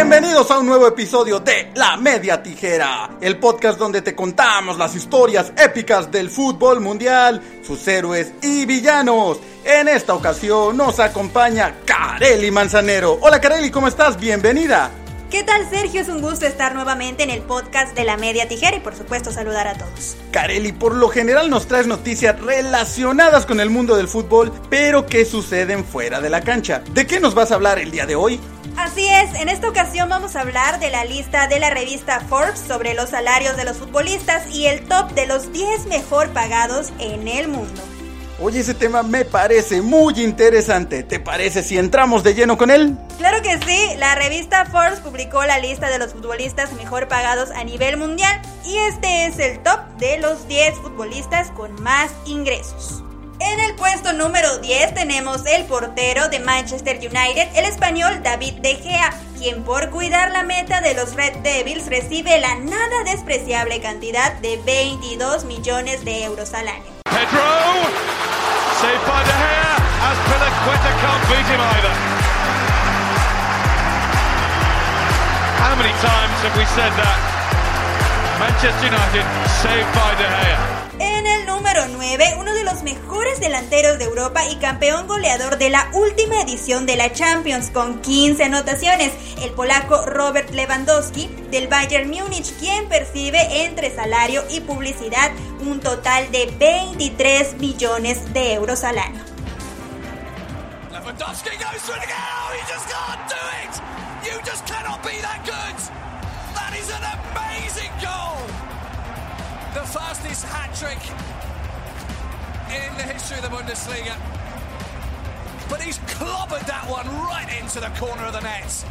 Bienvenidos a un nuevo episodio de La Media Tijera, el podcast donde te contamos las historias épicas del fútbol mundial, sus héroes y villanos. En esta ocasión nos acompaña Kareli Manzanero. Hola Kareli, ¿cómo estás? Bienvenida. ¿Qué tal Sergio? Es un gusto estar nuevamente en el podcast de la media tijera y por supuesto saludar a todos. Kareli, por lo general nos traes noticias relacionadas con el mundo del fútbol, pero que suceden fuera de la cancha. ¿De qué nos vas a hablar el día de hoy? Así es, en esta ocasión vamos a hablar de la lista de la revista Forbes sobre los salarios de los futbolistas y el top de los 10 mejor pagados en el mundo. Oye, ese tema me parece muy interesante. ¿Te parece si entramos de lleno con él? Claro que sí, la revista Forbes publicó la lista de los futbolistas mejor pagados a nivel mundial y este es el top de los 10 futbolistas con más ingresos. En el puesto número 10 tenemos el portero de Manchester United, el español David De Gea, quien por cuidar la meta de los Red Devils recibe la nada despreciable cantidad de 22 millones de euros al año. Pedro Saved by De Gea, as Pilaqueta can't beat him either. How many times have we said that? Manchester United saved by De Gea. Número 9, uno de los mejores delanteros de Europa y campeón goleador de la última edición de la Champions con 15 anotaciones, el polaco Robert Lewandowski del Bayern Múnich, quien percibe entre salario y publicidad un total de 23 millones de euros al año. The fastest hat trick in the history of the Bundesliga. But he's clobbered that one right into the corner of the net.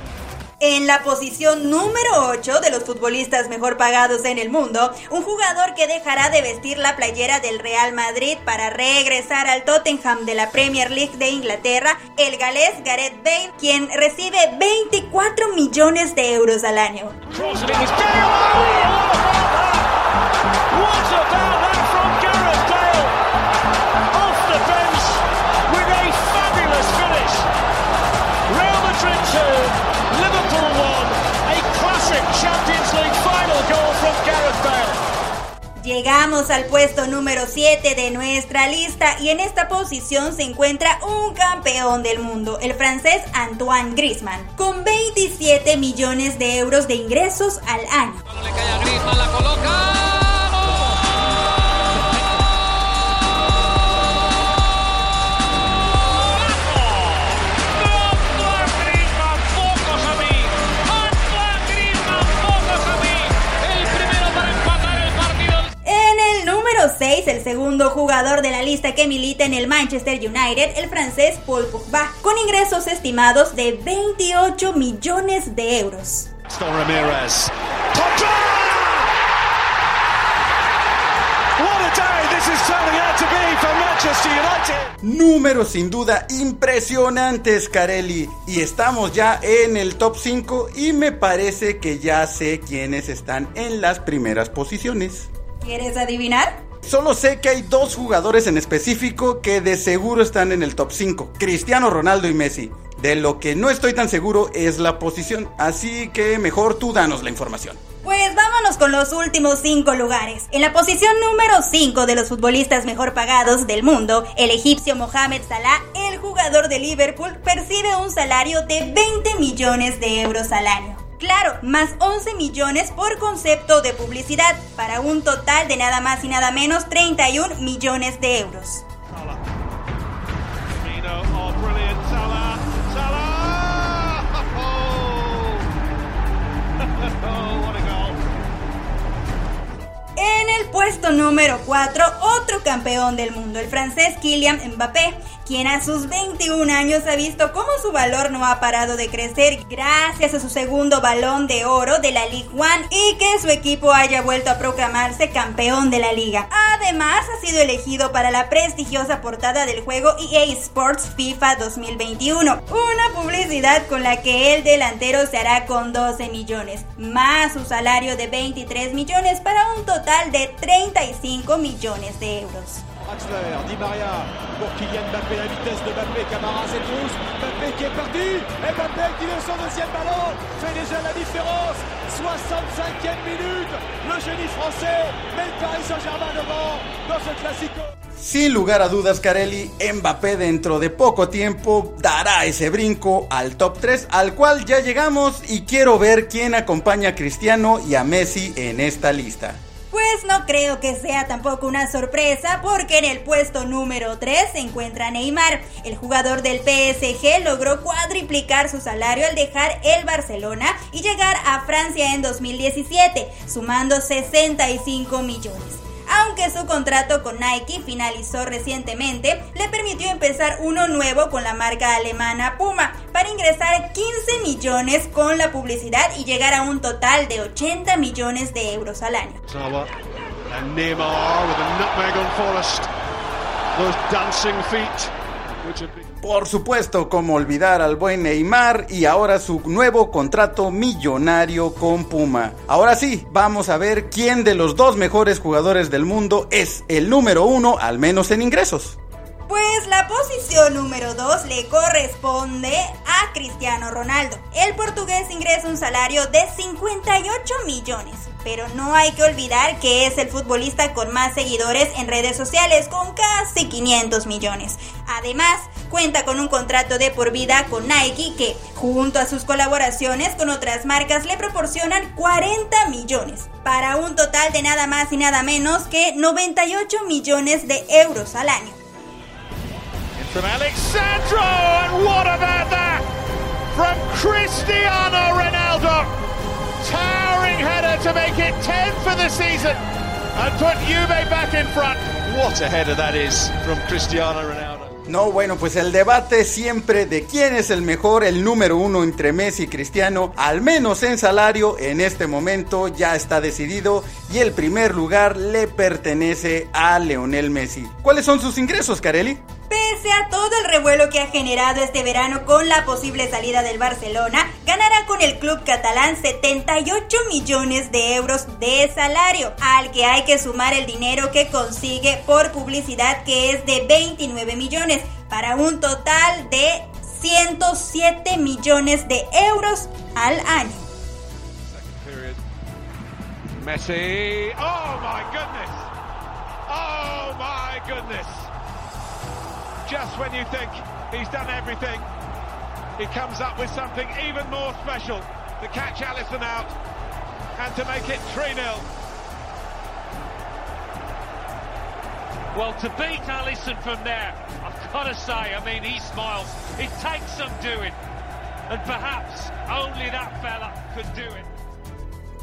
En la posición número 8 de los futbolistas mejor pagados en el mundo, un jugador que dejará de vestir la playera del Real Madrid para regresar al Tottenham de la Premier League de Inglaterra, el galés Gareth Bale, quien recibe 24 millones de euros al año. Llegamos al puesto número 7 de nuestra lista y en esta posición se encuentra un campeón del mundo, el francés Antoine Griezmann, con 27 millones de euros de ingresos al año. El segundo jugador de la lista que milita en el Manchester United, el francés Paul Pogba, con ingresos estimados de 28 millones de euros. Números sin duda impresionantes, Carelli. Y estamos ya en el top 5 y me parece que ya sé quiénes están en las primeras posiciones. ¿Quieres adivinar? Solo sé que hay dos jugadores en específico que de seguro están en el top 5, Cristiano Ronaldo y Messi. De lo que no estoy tan seguro es la posición, así que mejor tú danos la información. Pues vámonos con los últimos 5 lugares. En la posición número 5 de los futbolistas mejor pagados del mundo, el egipcio Mohamed Salah, el jugador de Liverpool, percibe un salario de 20 millones de euros al año. Claro, más 11 millones por concepto de publicidad, para un total de nada más y nada menos 31 millones de euros. El puesto número 4, otro campeón del mundo, el francés Kylian Mbappé, quien a sus 21 años ha visto cómo su valor no ha parado de crecer gracias a su segundo balón de oro de la Ligue 1 y que su equipo haya vuelto a proclamarse campeón de la liga. Además, ha sido elegido para la prestigiosa portada del juego EA Sports FIFA 2021, una publicidad con la que el delantero se hará con 12 millones, más su salario de 23 millones para un total de 35 millones de euros. Draxler, Di Maria pour Kylian Mbappé, la vitesse de Mbappé, Camara s'étrousse, Mbappé qui est et Mbappé qui met son deuxième ballon, fait déjà la différence, 65e minute, le génie français met le Paris Saint-Germain devant dans ce classico. Sin lugar a dudas, Carelli, Mbappé dentro de poco tiempo dará ese brinco al top 3 al cual ya llegamos y quiero ver quién acompaña a Cristiano y a Messi en esta lista. Pues no creo que sea tampoco una sorpresa porque en el puesto número 3 se encuentra Neymar. El jugador del PSG logró cuadriplicar su salario al dejar el Barcelona y llegar a Francia en 2017, sumando 65 millones aunque su contrato con Nike finalizó recientemente, le permitió empezar uno nuevo con la marca alemana Puma para ingresar 15 millones con la publicidad y llegar a un total de 80 millones de euros al año. Por supuesto, como olvidar al buen Neymar y ahora su nuevo contrato millonario con Puma. Ahora sí, vamos a ver quién de los dos mejores jugadores del mundo es el número uno, al menos en ingresos. Pues la posición número 2 le corresponde a Cristiano Ronaldo. El portugués ingresa un salario de 58 millones, pero no hay que olvidar que es el futbolista con más seguidores en redes sociales, con casi 500 millones. Además, cuenta con un contrato de por vida con Nike que, junto a sus colaboraciones con otras marcas, le proporcionan 40 millones, para un total de nada más y nada menos que 98 millones de euros al año. from Alexandro, and what about that Cristiano Ronaldo? Towering header to make it 10 for the season and put Juve back in front. What a header that is from Cristiano Ronaldo. No, bueno, pues el debate siempre de quién es el mejor, el número uno entre Messi y Cristiano, al menos en salario, en este momento ya está decidido y el primer lugar le pertenece a Leonel Messi. ¿Cuáles son sus ingresos, Carelli? Pese a todo el revuelo que ha generado este verano con la posible salida del Barcelona, ganará con el club catalán 78 millones de euros de salario, al que hay que sumar el dinero que consigue por publicidad que es de 29 millones, para un total de 107 millones de euros al año. Messi, oh my goodness, oh my goodness. Just when you think he's done everything, he comes up with something even more special to catch Allison out and to make it 3 0. Well, to beat Allison from there, I've got to say, I mean, he smiles. It takes some doing. And perhaps only that fella could do it.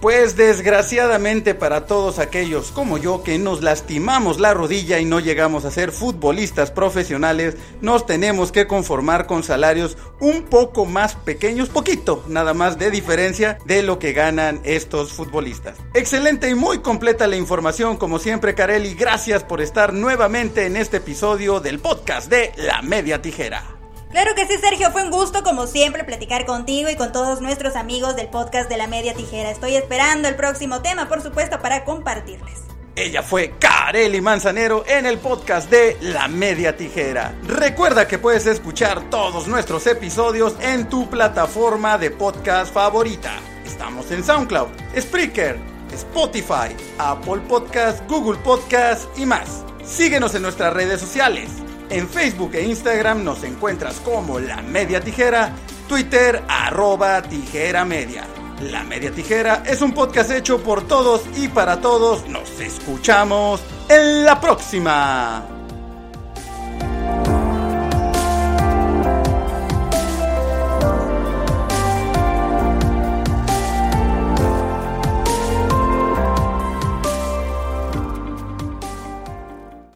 Pues desgraciadamente para todos aquellos como yo que nos lastimamos la rodilla y no llegamos a ser futbolistas profesionales, nos tenemos que conformar con salarios un poco más pequeños, poquito nada más de diferencia de lo que ganan estos futbolistas. Excelente y muy completa la información como siempre Carelli, gracias por estar nuevamente en este episodio del podcast de La Media Tijera. Claro que sí, Sergio, fue un gusto como siempre platicar contigo y con todos nuestros amigos del podcast de la media tijera. Estoy esperando el próximo tema, por supuesto, para compartirles. Ella fue Kareli Manzanero en el podcast de La Media Tijera. Recuerda que puedes escuchar todos nuestros episodios en tu plataforma de podcast favorita. Estamos en SoundCloud, Spreaker, Spotify, Apple Podcast, Google Podcast y más. Síguenos en nuestras redes sociales. En Facebook e Instagram nos encuentras como La Media Tijera, Twitter arroba Tijera Media. La Media Tijera es un podcast hecho por todos y para todos. Nos escuchamos en la próxima.